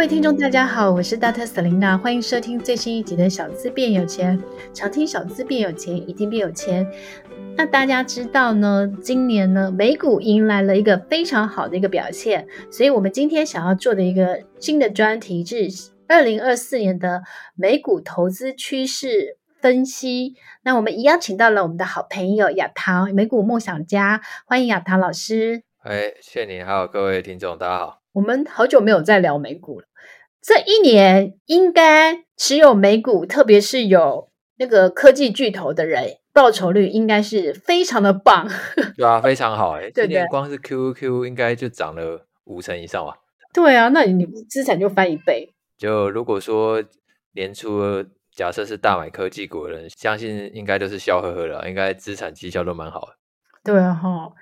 各位听众，大家好，我是 Dr. Selena，欢迎收听最新一集的《小资变有钱》。常听小资变有钱，一定变有钱。那大家知道呢，今年呢，美股迎来了一个非常好的一个表现，所以我们今天想要做的一个新的专题是二零二四年的美股投资趋势分析。那我们一样请到了我们的好朋友亚棠，美股梦想家，欢迎亚棠老师。哎，谢谢你，还有各位听众，大家好。我们好久没有再聊美股了。这一年应该持有美股，特别是有那个科技巨头的人，报酬率应该是非常的棒。对啊，非常好哎！对对，今年光是 QQQ 应该就涨了五成以上吧？对啊，那你你资产就翻一倍。就如果说年初假设是大买科技股的人，相信应该都是笑呵呵的，应该资产绩效都蛮好的。对啊，哈。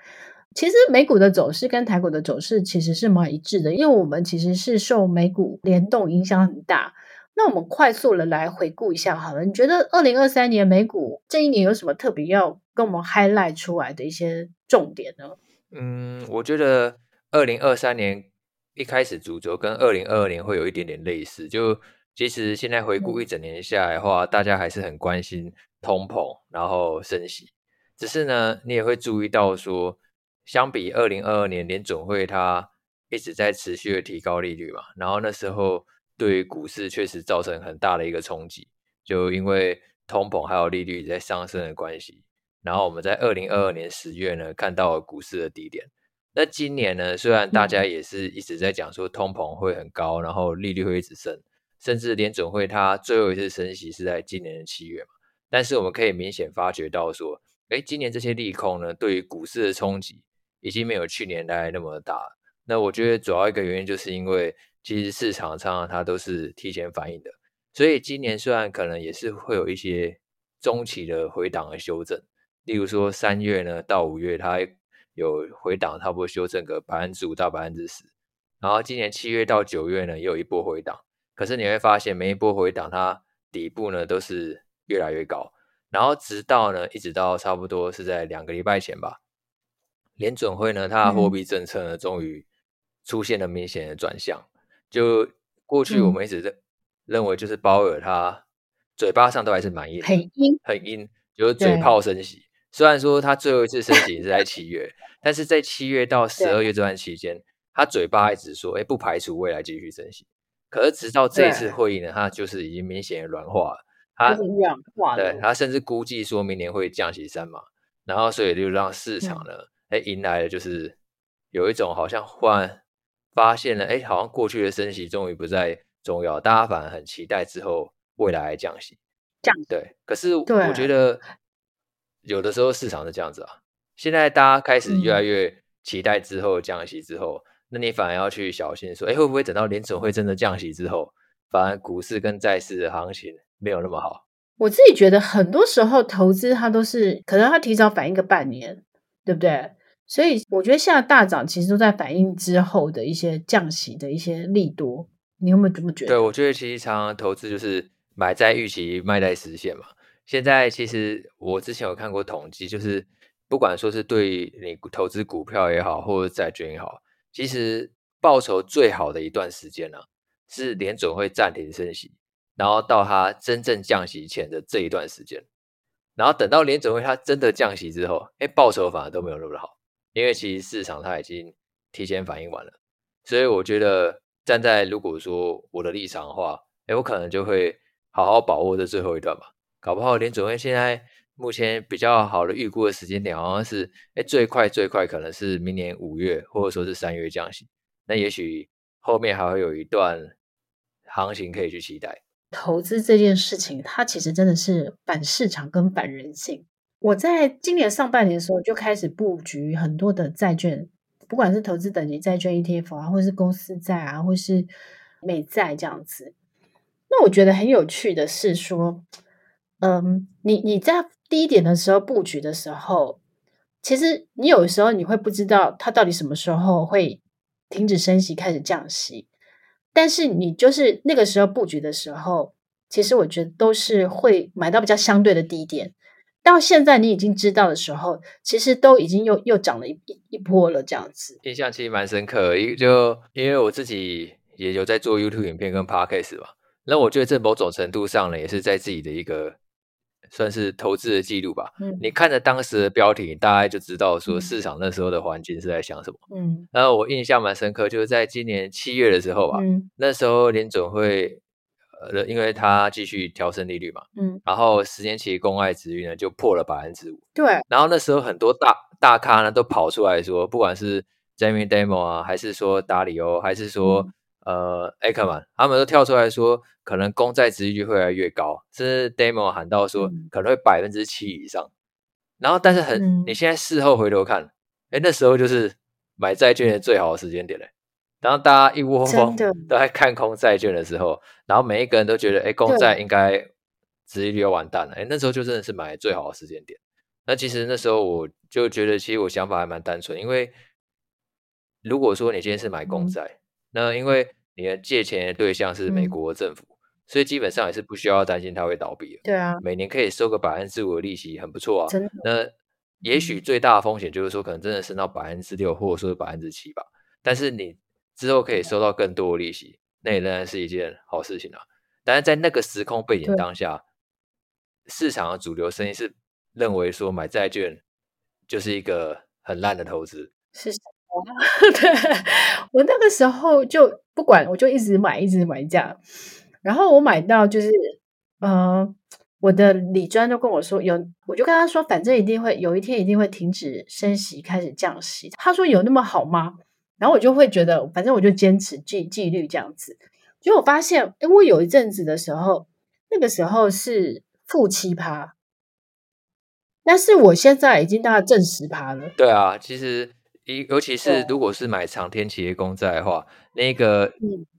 其实美股的走势跟台股的走势其实是蛮一致的，因为我们其实是受美股联动影响很大。那我们快速的来回顾一下好了，你觉得二零二三年美股这一年有什么特别要跟我们 highlight 出来的一些重点呢？嗯，我觉得二零二三年一开始主轴跟二零二二年会有一点点类似，就其实现在回顾一整年下来的话，嗯、大家还是很关心通膨，然后升息。只是呢，你也会注意到说。相比二零二二年联总会，它一直在持续的提高利率嘛，然后那时候对于股市确实造成很大的一个冲击，就因为通膨还有利率在上升的关系。然后我们在二零二二年十月呢，看到了股市的低点。那今年呢，虽然大家也是一直在讲说通膨会很高，然后利率会一直升，甚至联准会它最后一次升息是在今年的七月嘛，但是我们可以明显发觉到说，哎，今年这些利空呢，对于股市的冲击。已经没有去年来那么大。那我觉得主要一个原因就是因为其实市场上它都是提前反应的，所以今年虽然可能也是会有一些中期的回档和修正，例如说三月呢到五月它有回档，差不多修正个百分之五到百分之十，然后今年七月到九月呢也有一波回档，可是你会发现每一波回档它底部呢都是越来越高，然后直到呢一直到差不多是在两个礼拜前吧。联准会呢，它的货币政策呢，嗯、终于出现了明显的转向。就过去我们一直认认为，就是鲍尔他嘴巴上都还是满意的，很硬，很鹰，就是嘴炮升息。虽然说他最后一次升息是在七月，但是在七月到十二月这段期间，他嘴巴一直说，哎，不排除未来继续升息。可是直到这一次会议呢，他就是已经明显的软化了。他软对他甚至估计说明年会降息三码，然后所以就让市场呢。嗯哎，迎来了就是有一种好像忽然发现了，哎，好像过去的升息终于不再重要，大家反而很期待之后未来降息。降对，可是我觉得有的时候市场是这样子啊。现在大家开始越来越期待之后降息之后，嗯、那你反而要去小心说，哎，会不会等到联准会真的降息之后，反而股市跟债市的行情没有那么好？我自己觉得很多时候投资它都是可能它提早反应个半年，对不对？所以我觉得现在大涨其实都在反映之后的一些降息的一些利多，你有没有这么觉得？对，我觉得其实常常投资就是买在预期，卖在实现嘛。现在其实我之前有看过统计，就是不管说是对你投资股票也好，或者债券也好，其实报酬最好的一段时间呢、啊，是联准会暂停升息，然后到它真正降息前的这一段时间，然后等到联准会它真的降息之后，哎，报酬反而都没有那么好。因为其实市场它已经提前反应完了，所以我觉得站在如果说我的立场的话，哎，我可能就会好好把握这最后一段吧。搞不好联准会现在目前比较好的预估的时间点，好像是哎最快最快可能是明年五月或者说是三月降息。那也许后面还会有一段行情可以去期待。投资这件事情，它其实真的是反市场跟反人性。我在今年上半年的时候就开始布局很多的债券，不管是投资等级债券 ETF 啊，或是公司债啊，或是美债这样子。那我觉得很有趣的是说，嗯，你你在低点的时候布局的时候，其实你有时候你会不知道它到底什么时候会停止升息，开始降息。但是你就是那个时候布局的时候，其实我觉得都是会买到比较相对的低点。到现在你已经知道的时候，其实都已经又又涨了一一波了，这样子。印象其实蛮深刻，一就因为我自己也有在做 YouTube 影片跟 Podcast 吧。那我觉得这某种程度上呢，也是在自己的一个算是投资的记录吧。嗯，你看着当时的标题，大概就知道说市场那时候的环境是在想什么。嗯，然后我印象蛮深刻，就是在今年七月的时候吧，嗯，那时候联总会。呃，因为它继续调升利率嘛，嗯，然后十年期公债殖利率呢就破了百分之五，对，然后那时候很多大大咖呢都跑出来说，不管是 Jamie Dimon 啊，还是说达里欧，还是说、嗯、呃 Akerman，他们都跳出来说，可能公债殖利率会越来越高，甚至 Dimon 喊到说可能会百分之七以上，嗯、然后但是很，嗯、你现在事后回头看，哎，那时候就是买债券的最好的时间点嘞。当大家一窝蜂都在看空债券的时候，然后每一个人都觉得，哎，公债应该殖利率要完蛋了，哎，那时候就真的是买最好的时间点。那其实那时候我就觉得，其实我想法还蛮单纯，因为如果说你今天是买公债，嗯、那因为你的借钱的对象是美国政府，嗯、所以基本上也是不需要担心它会倒闭。对啊，每年可以收个百分之五的利息，很不错啊。真的。那也许最大的风险就是说，可能真的升到百分之六，或者说百分之七吧。但是你。之后可以收到更多的利息，那也仍然是一件好事情啊。但是在那个时空背景当下，市场的主流声音是认为说买债券就是一个很烂的投资。是什么？对，我那个时候就不管，我就一直买，一直买这样。然后我买到就是，呃，我的李专就跟我说有，我就跟他说，反正一定会有一天一定会停止升息，开始降息。他说有那么好吗？然后我就会觉得，反正我就坚持纪纪律这样子。结果我发现，诶，我有一阵子的时候，那个时候是负七趴，但是我现在已经大概正十趴了。对啊，其实一尤其是如果是买长天企业公债的话，对那个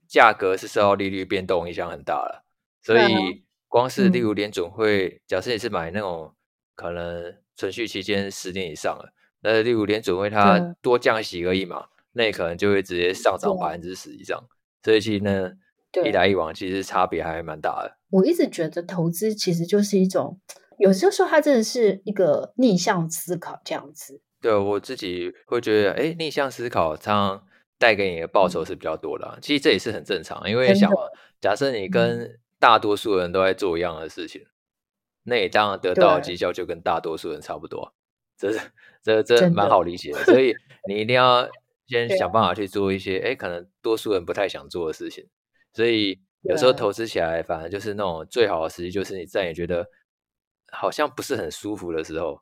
价格是受到利率变动影响很大了。所以光是例如联准会，嗯、假设你是买那种可能存续期间十年以上了，那例如联准会它多降息而已嘛。那可能就会直接上涨百分之十以上，所以其实呢，一来一往其实差别还蛮大的。我一直觉得投资其实就是一种，有时候说它真的是一个逆向思考这样子。对，我自己会觉得，哎，逆向思考常常带给你的报酬是比较多的。啊、其实这也是很正常，因为想嘛，假设你跟大多数人都在做一样的事情，嗯、那你当然得到的绩效就跟大多数人差不多。对这是这这蛮好理解，的所以你一定要。先想办法去做一些，哎、啊，可能多数人不太想做的事情，所以有时候投资起来，反而就是那种最好的时机，就是你在你觉得好像不是很舒服的时候，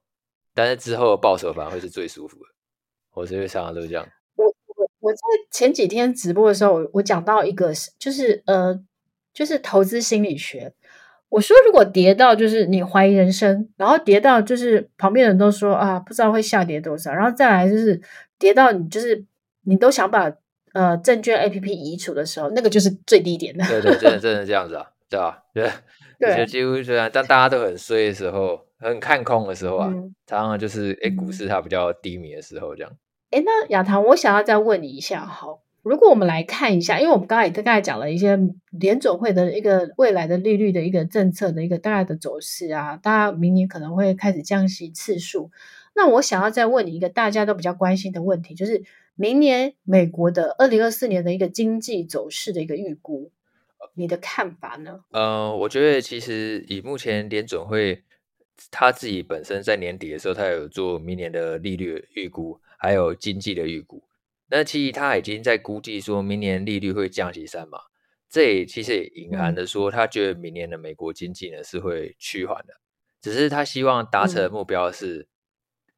但是之后的报酬反而会是最舒服的。我是会常常都是这样。我我我在前几天直播的时候，我讲到一个，就是呃，就是投资心理学。我说，如果跌到就是你怀疑人生，然后跌到就是旁边人都说啊，不知道会下跌多少，然后再来就是跌到你就是。你都想把呃证券 A P P 移除的时候，那个就是最低点的。对对，真的真的这样子啊，对吧？对，对，就几乎这样。当大家都很衰的时候，很看空的时候啊，嗯、常常就是哎，股市它比较低迷的时候，这样。哎，那亚堂，我想要再问你一下，哈，如果我们来看一下，因为我们刚才也大概讲了一些联总会的一个未来的利率的一个政策的一个大概的走势啊，大家明年可能会开始降息次数。那我想要再问你一个大家都比较关心的问题，就是。明年美国的二零二四年的一个经济走势的一个预估，你的看法呢？呃，我觉得其实以目前联准会他自己本身在年底的时候，他有做明年的利率预估，还有经济的预估。那其实他已经在估计说明年利率会降息三码，这也其实也隐含的说，他觉得明年的美国经济呢是会趋缓的，只是他希望达成的目标是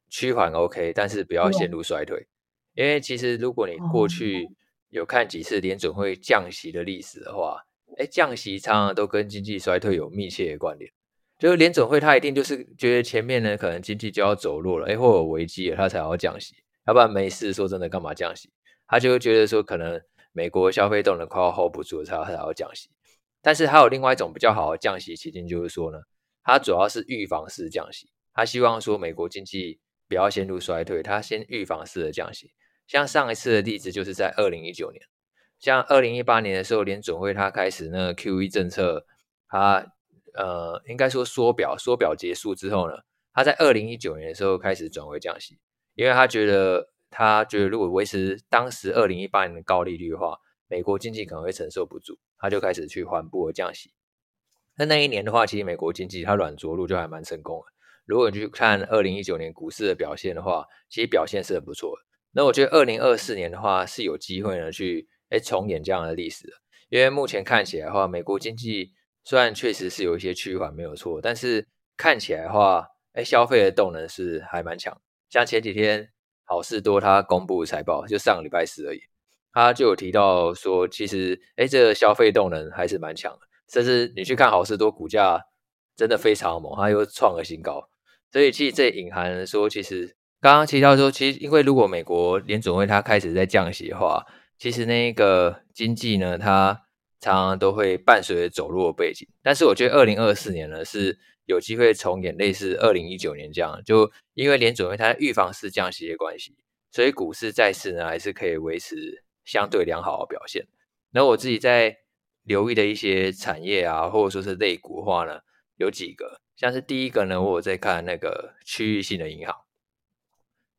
趋缓 OK，但是不要陷入衰退。因为其实，如果你过去有看几次联准会降息的历史的话，哎，降息常常都跟经济衰退有密切的关联。就是联准会它一定就是觉得前面呢可能经济就要走弱了，哎，或有危机了，它才要降息。要不然没事，说真的，干嘛降息？他就会觉得说，可能美国消费动能快要 hold 不住了，才才要降息。但是还有另外一种比较好的降息期间，就是说呢，它主要是预防式降息，他希望说美国经济不要陷入衰退，他先预防式的降息。像上一次的例子，就是在二零一九年，像二零一八年的时候，联准会它开始那个 QE 政策，它呃应该说缩表，缩表结束之后呢，它在二零一九年的时候开始转为降息，因为他觉得他觉得如果维持当时二零一八年的高利率的话，美国经济可能会承受不住，他就开始去缓步的降息。那那一年的话，其实美国经济它软着陆就还蛮成功的。如果你去看二零一九年股市的表现的话，其实表现是很不错的。那我觉得二零二四年的话是有机会呢去诶重演这样的历史的，因为目前看起来的话，美国经济虽然确实是有一些趋缓没有错，但是看起来的话，诶消费的动能是还蛮强。像前几天好事多它公布财报，就上个礼拜四而已，他就有提到说，其实诶这个消费动能还是蛮强的，甚至你去看好事多股价真的非常猛，它又创了新高，所以其实这隐含说其实。刚刚提到说，其实因为如果美国联准会它开始在降息的话，其实那个经济呢，它常常都会伴随着走弱的背景。但是我觉得二零二四年呢是有机会重演类似二零一九年这样，就因为联准会它预防式降息的关系，所以股市债市呢还是可以维持相对良好的表现。那我自己在留意的一些产业啊，或者说是类股的话呢，有几个，像是第一个呢，我在看那个区域性的银行。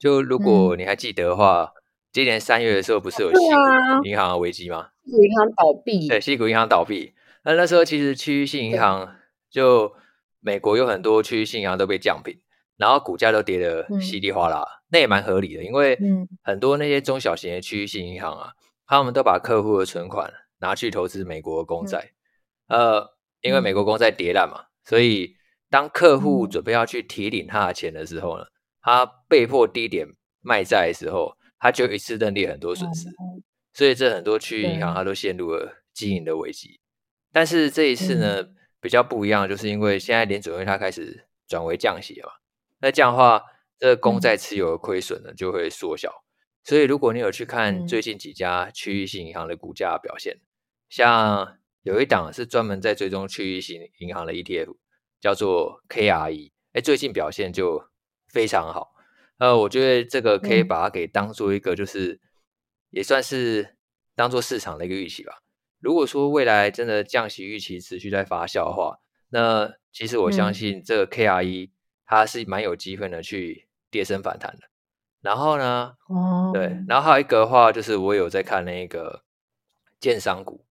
就如果你还记得的话，嗯、今年三月的时候不是有西谷银行的危机吗？银行倒闭。对，西谷银行倒闭。那那时候其实区域性银行就美国有很多区域性银行都被降评，然后股价都跌得稀里哗啦。嗯、那也蛮合理的，因为很多那些中小型的区域性银行啊，他们都把客户的存款拿去投资美国的公债。嗯、呃，因为美国公债跌烂嘛，所以当客户准备要去提领他的钱的时候呢，他被迫低点卖债的时候，他就一次认列很多损失，所以这很多区域银行它都陷入了经营的危机。但是这一次呢，比较不一样，就是因为现在联准会它开始转为降息了嘛，那这样的话，这个公债持有的亏损呢就会缩小。所以如果你有去看最近几家区域性银行的股价表现，像有一档是专门在追踪区域性银行的 ETF，叫做 KRE，哎，最近表现就。非常好，呃，我觉得这个可以把它给当做一个，就是、嗯、也算是当做市场的一个预期吧。如果说未来真的降息预期持续在发酵的话，那其实我相信这个 KRE 它是蛮有机会呢去跌升反弹的。然后呢，哦，对，然后还有一个的话就是我有在看那个建商股，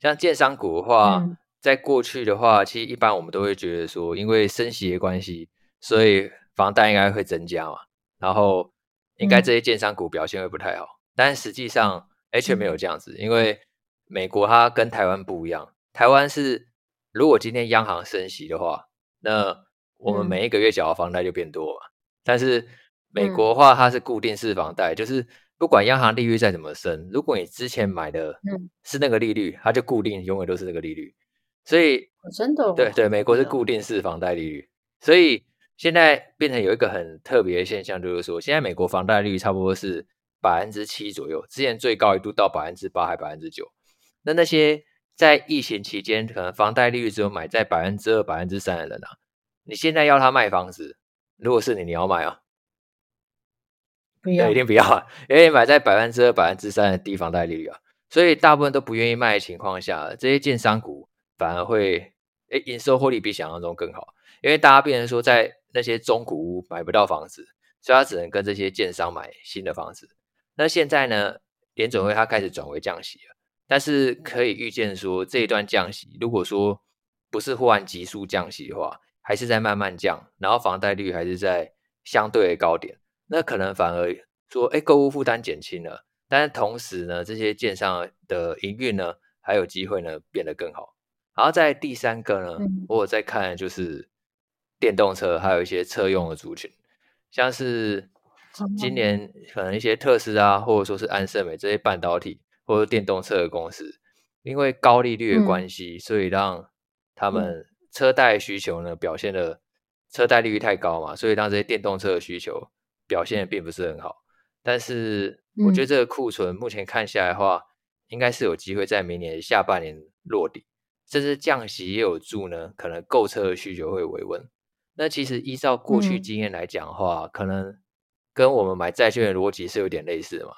像建商股的话，嗯、在过去的话，其实一般我们都会觉得说，因为升息的关系，所以房贷应该会增加嘛，然后应该这些建商股表现会不太好，嗯、但实际上哎却没有这样子，因为美国它跟台湾不一样，台湾是如果今天央行升息的话，那我们每一个月缴的房贷就变多嘛，嗯、但是美国的话它是固定式房贷，就是不管央行利率再怎么升，如果你之前买的是那个利率，它就固定永远都是那个利率，所以真的对对，美国是固定式房贷利率，所以。现在变成有一个很特别的现象，就是说，现在美国房贷率差不多是百分之七左右，之前最高一度到百分之八还百分之九。那那些在疫情期间可能房贷利率只有买在百分之二、百分之三的人啊，你现在要他卖房子，如果是你，你要卖啊？不要，一定不要啊！因为买在百分之二、百分之三的低房贷利率啊，所以大部分都不愿意卖的情况下，这些建商股反而会诶营收获利比想象中更好，因为大家变成说在。那些中古屋买不到房子，所以他只能跟这些建商买新的房子。那现在呢，联准会它开始转为降息了，但是可以预见说，这一段降息，如果说不是忽然急速降息的话，还是在慢慢降，然后房贷率还是在相对的高点，那可能反而说，哎，购物负担减轻了，但是同时呢，这些建商的营运呢，还有机会呢变得更好。然后在第三个呢，我有在看就是。电动车还有一些车用的族群，像是今。年可能一些特斯拉或者说是安盛美这些半导体或者电动车的公司，因为高利率的关系，嗯、所以让他们车贷需求呢表现的车贷利率太高嘛，所以让这些电动车的需求表现的并不是很好。但是我觉得这个库存目前看下来的话，应该是有机会在明年下半年落地，甚至降息也有助呢，可能购车的需求会维稳。那其实依照过去经验来讲的话，嗯、可能跟我们买债券的逻辑是有点类似的嘛。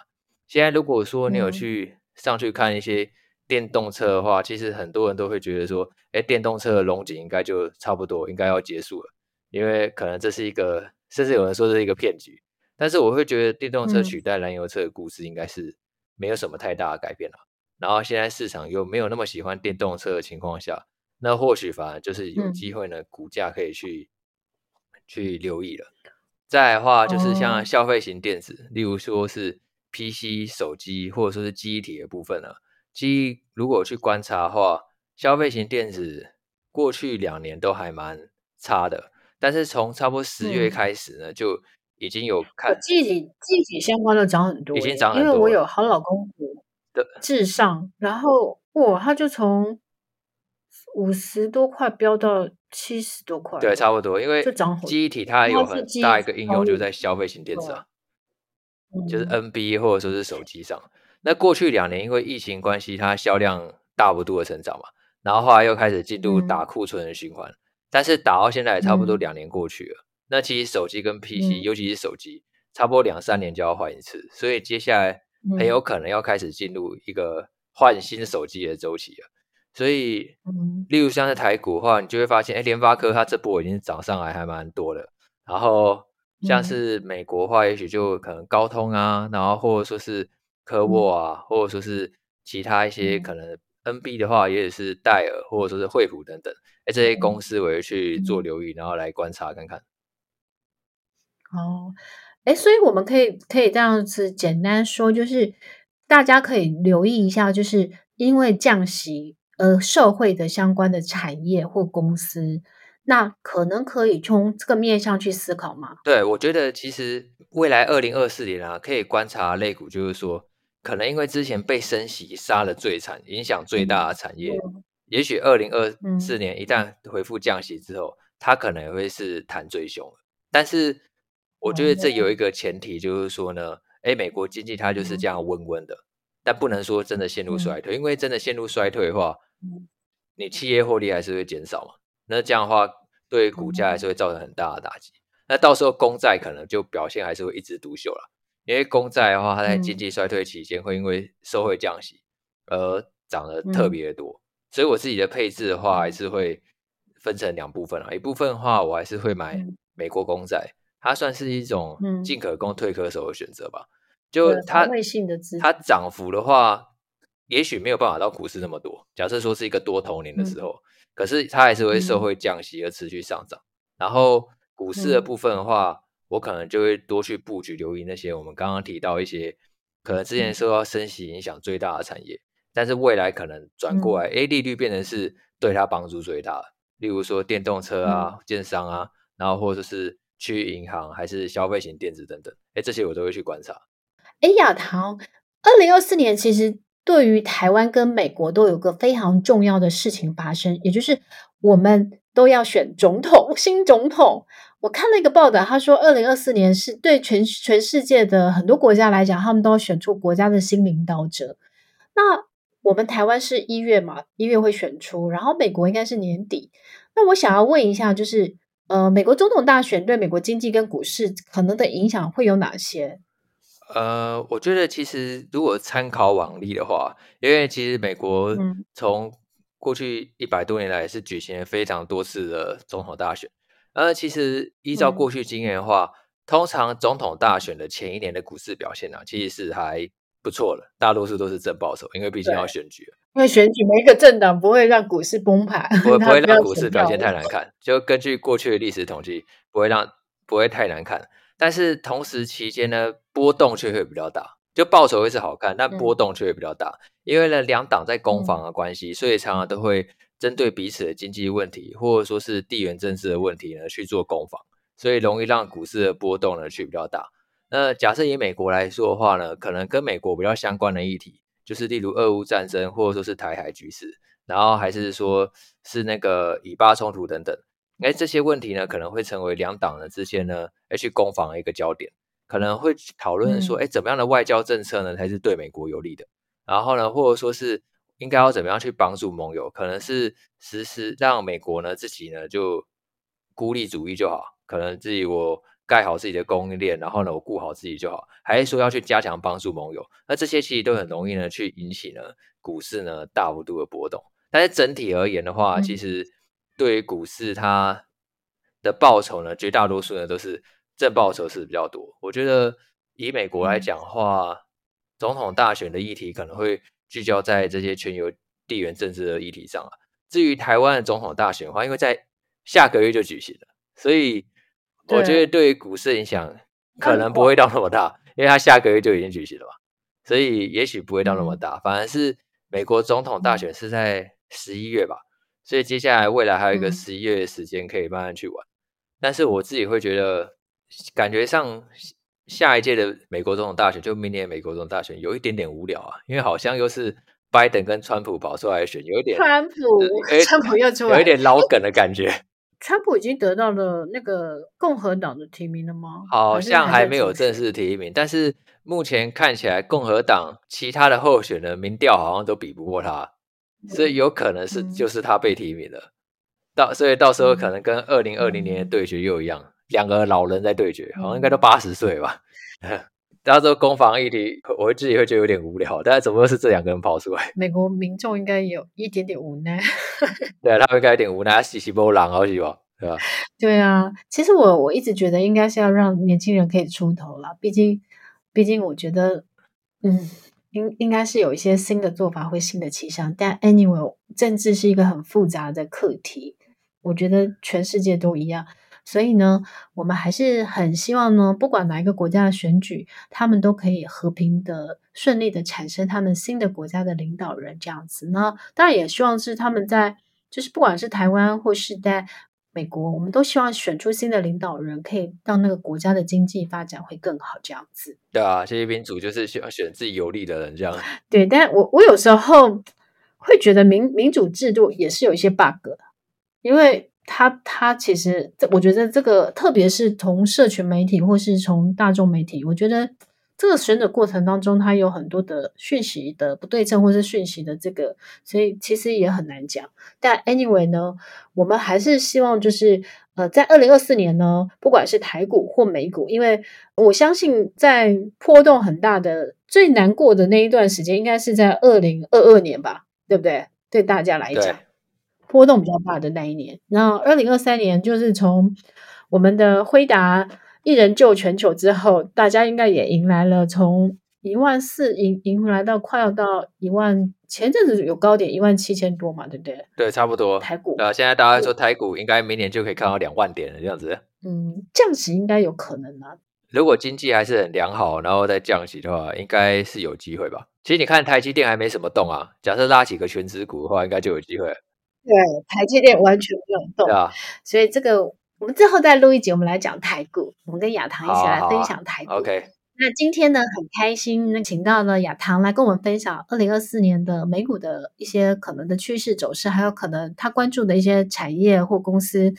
现在如果说你有去上去看一些电动车的话，嗯、其实很多人都会觉得说，哎，电动车的龙井应该就差不多，应该要结束了，因为可能这是一个，甚至有人说这是一个骗局。但是我会觉得电动车取代燃油车的故事应该是没有什么太大的改变了。然后现在市场又没有那么喜欢电动车的情况下，那或许反而就是有机会呢，股价可以去去留意了。再来的话，就是像消费型电子，例如说是 PC、手机或者说是记忆体的部分呢。记忆如果去观察的话，消费型电子过去两年都还蛮差的，但是从差不多十月开始呢，就已经有看记忆体、记忆体相关的涨很多，已经涨很多，因为我有好老公的。至上，然后哇，他就从五十多块飙到七十多块，对，差不多。因为就涨记忆体它有很大一个应用，就在消费型电子啊，就是 NB 或者说是手机上。那过去两年因为疫情关系，它销量大幅度的成长嘛，然后后来又开始进入打库存的循环，但是打到现在也差不多两年过去了。那其实手机跟 PC，尤其是手机，差不多两三年就要换一次，所以接下来。很有可能要开始进入一个换新手机的周期了，所以，例如像是台股的话，你就会发现，哎，联发科它这波已经涨上来还蛮多的。然后，像是美国的话，也许就可能高通啊，然后或者说是科沃啊，或者说是其他一些可能 NB 的话，也是戴尔或者说是惠普等等，哎，这些公司我会去做留意，然后来观察看看。哦。哎，所以我们可以可以这样子简单说，就是大家可以留意一下，就是因为降息而受惠的相关的产业或公司，那可能可以从这个面向去思考吗？对，我觉得其实未来二零二四年啊，可以观察类股，就是说，可能因为之前被升息杀的最惨，影响最大的产业，嗯、也许二零二四年一旦恢复降息之后，嗯、它可能也会是弹最凶，但是。我觉得这有一个前提，就是说呢，哎，美国经济它就是这样温温的，但不能说真的陷入衰退，因为真的陷入衰退的话，你企业获利还是会减少嘛，那这样的话对股价还是会造成很大的打击。那到时候公债可能就表现还是会一枝独秀了，因为公债的话，它在经济衰退期间会因为社会降息而涨得特别的多，所以我自己的配置的话还是会分成两部分啊，一部分的话我还是会买美国公债。它算是一种进可攻退可守的选择吧。嗯、就它它涨幅的话，也许没有办法到股市那么多。假设说是一个多头年的时候，嗯、可是它还是会受惠降息而持续上涨。嗯、然后股市的部分的话，嗯、我可能就会多去布局，留意那些我们刚刚提到一些可能之前受到升息影响最大的产业，嗯、但是未来可能转过来，哎、嗯，利率变成是对它帮助最大的。例如说电动车啊、嗯、电商啊，然后或者是。去银行还是消费型电子等等，哎，这些我都会去观察。哎，亚堂，二零二四年其实对于台湾跟美国都有个非常重要的事情发生，也就是我们都要选总统，新总统。我看了一个报道，他说二零二四年是对全全世界的很多国家来讲，他们都要选出国家的新领导者。那我们台湾是一月嘛，一月会选出，然后美国应该是年底。那我想要问一下，就是。呃，美国总统大选对美国经济跟股市可能的影响会有哪些？呃，我觉得其实如果参考往例的话，因为其实美国从过去一百多年来是举行了非常多次的总统大选。呃，其实依照过去经验的话，嗯、通常总统大选的前一年的股市表现呢、啊，其实是还不错的，大多数都是正报酬，因为毕竟要选举。因为选举每一个政党不会让股市崩盘，不会不会让股市表现太难看。就根据过去的历史统计，不会让不会太难看。但是同时期间呢，波动却会比较大。就报酬会是好看，但波动却会比较大。嗯、因为呢，两党在攻防的关系，嗯、所以常常都会针对彼此的经济问题，或者说是地缘政治的问题呢去做攻防，所以容易让股市的波动呢去比较大。那假设以美国来说的话呢，可能跟美国比较相关的议题。就是例如俄乌战争，或者说是台海局势，然后还是说是那个以巴冲突等等，哎，这些问题呢，可能会成为两党呢之间呢，哎，去攻防的一个焦点，可能会讨论说，哎，怎么样的外交政策呢才是对美国有利的？然后呢，或者说是应该要怎么样去帮助盟友？可能是实施让美国呢自己呢就孤立主义就好，可能自己我。盖好自己的供应链，然后呢，我顾好自己就好，还是说要去加强帮助盟友？那这些其实都很容易呢，去引起呢股市呢大幅度的波动。但是整体而言的话，嗯、其实对于股市它的报酬呢，绝大多数呢都是正报酬是比较多。我觉得以美国来讲的话，嗯、总统大选的议题可能会聚焦在这些全球地缘政治的议题上啊。至于台湾的总统大选的话，因为在下个月就举行了，所以我觉得对于股市影响可能不会到那么大，因为它下个月就已经举行了嘛，所以也许不会到那么大。反而是美国总统大选是在十一月吧，所以接下来未来还有一个十一月的时间可以慢慢去玩。但是我自己会觉得，感觉上下一届的美国总统大选，就明年美国总统大选有一点点无聊啊，因为好像又是。拜登跟川普跑出来选，有一点川普，川普又出来，有一点老梗的感觉。川普已经得到了那个共和党的提名了吗？好像还没有正式提名，但是目前看起来共和党其他的候选人民调好像都比不过他，所以有可能是就是他被提名了。嗯、到所以到时候可能跟二零二零年的对决又一样，两、嗯、个老人在对决，好像应该都八十岁吧。到时候攻防议题，我自己会觉得有点无聊。但是怎么又是这两个人跑出来？美国民众应该有一点点无奈。对啊，他们应该有点无奈，洗洗波浪好几吧，对吧？对啊，其实我我一直觉得应该是要让年轻人可以出头了。毕竟，毕竟我觉得，嗯，应应该是有一些新的做法会新的气象。但 anyway，政治是一个很复杂的课题，我觉得全世界都一样。所以呢，我们还是很希望呢，不管哪一个国家的选举，他们都可以和平的、顺利的产生他们新的国家的领导人这样子。那当然也希望是他们在，就是不管是台湾或是在美国，我们都希望选出新的领导人，可以让那个国家的经济发展会更好这样子。对啊，这些民主就是需要选自己有利的人这样。对，但我我有时候会觉得民民主制度也是有一些 bug 的，因为。他他其实，这我觉得这个，特别是从社群媒体或是从大众媒体，我觉得这个选举过程当中，它有很多的讯息的不对称，或是讯息的这个，所以其实也很难讲。但 anyway 呢，我们还是希望就是呃，在二零二四年呢，不管是台股或美股，因为我相信在波动很大的最难过的那一段时间，应该是在二零二二年吧，对不对？对大家来讲。波动比较大的那一年，然后二零二三年就是从我们的辉达一人救全球之后，大家应该也迎来了从一万四迎迎来到快要到一万，前阵子有高点一万七千多嘛，对不对？对，差不多。台股啊，现在大家说台股应该明年就可以看到两万点了，这样子。嗯，降息应该有可能啊。如果经济还是很良好，然后再降息的话，应该是有机会吧。其实你看台积电还没什么动啊，假设拉几个权值股的话，应该就有机会。对，台积电完全没有动，啊、所以这个我们最后再录一集，我们来讲台股，我们跟亚堂一起来分享台股。OK，那今天呢很开心，那请到了亚堂来跟我们分享二零二四年的美股的一些可能的趋势走势，还有可能他关注的一些产业或公司，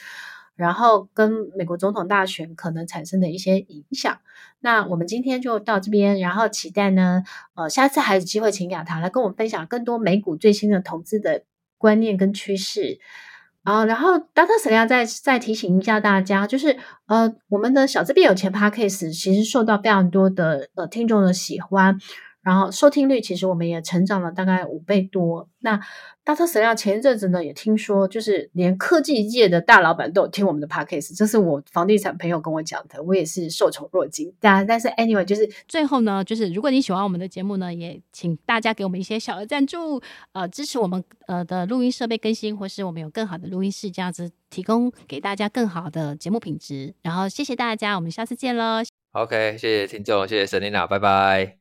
然后跟美国总统大选可能产生的一些影响。那我们今天就到这边，然后期待呢，呃，下次还有机会请亚堂来跟我们分享更多美股最新的投资的。观念跟趋势啊，然后 Dr. s e l i a 再再提醒一下大家，就是呃，我们的小资变有钱 p a c k a g e 其实受到非常多的呃听众的喜欢。然后收听率其实我们也成长了大概五倍多。那 Dr. Selena 前一阵子呢也听说，就是连科技界的大老板都有听我们的 podcast，这是我房地产朋友跟我讲的，我也是受宠若惊。但但是 anyway，就是最后呢，就是如果你喜欢我们的节目呢，也请大家给我们一些小额赞助，呃，支持我们呃的录音设备更新，或是我们有更好的录音室，这样子提供给大家更好的节目品质。然后谢谢大家，我们下次见喽。OK，谢谢听众，谢谢 Selena，拜拜。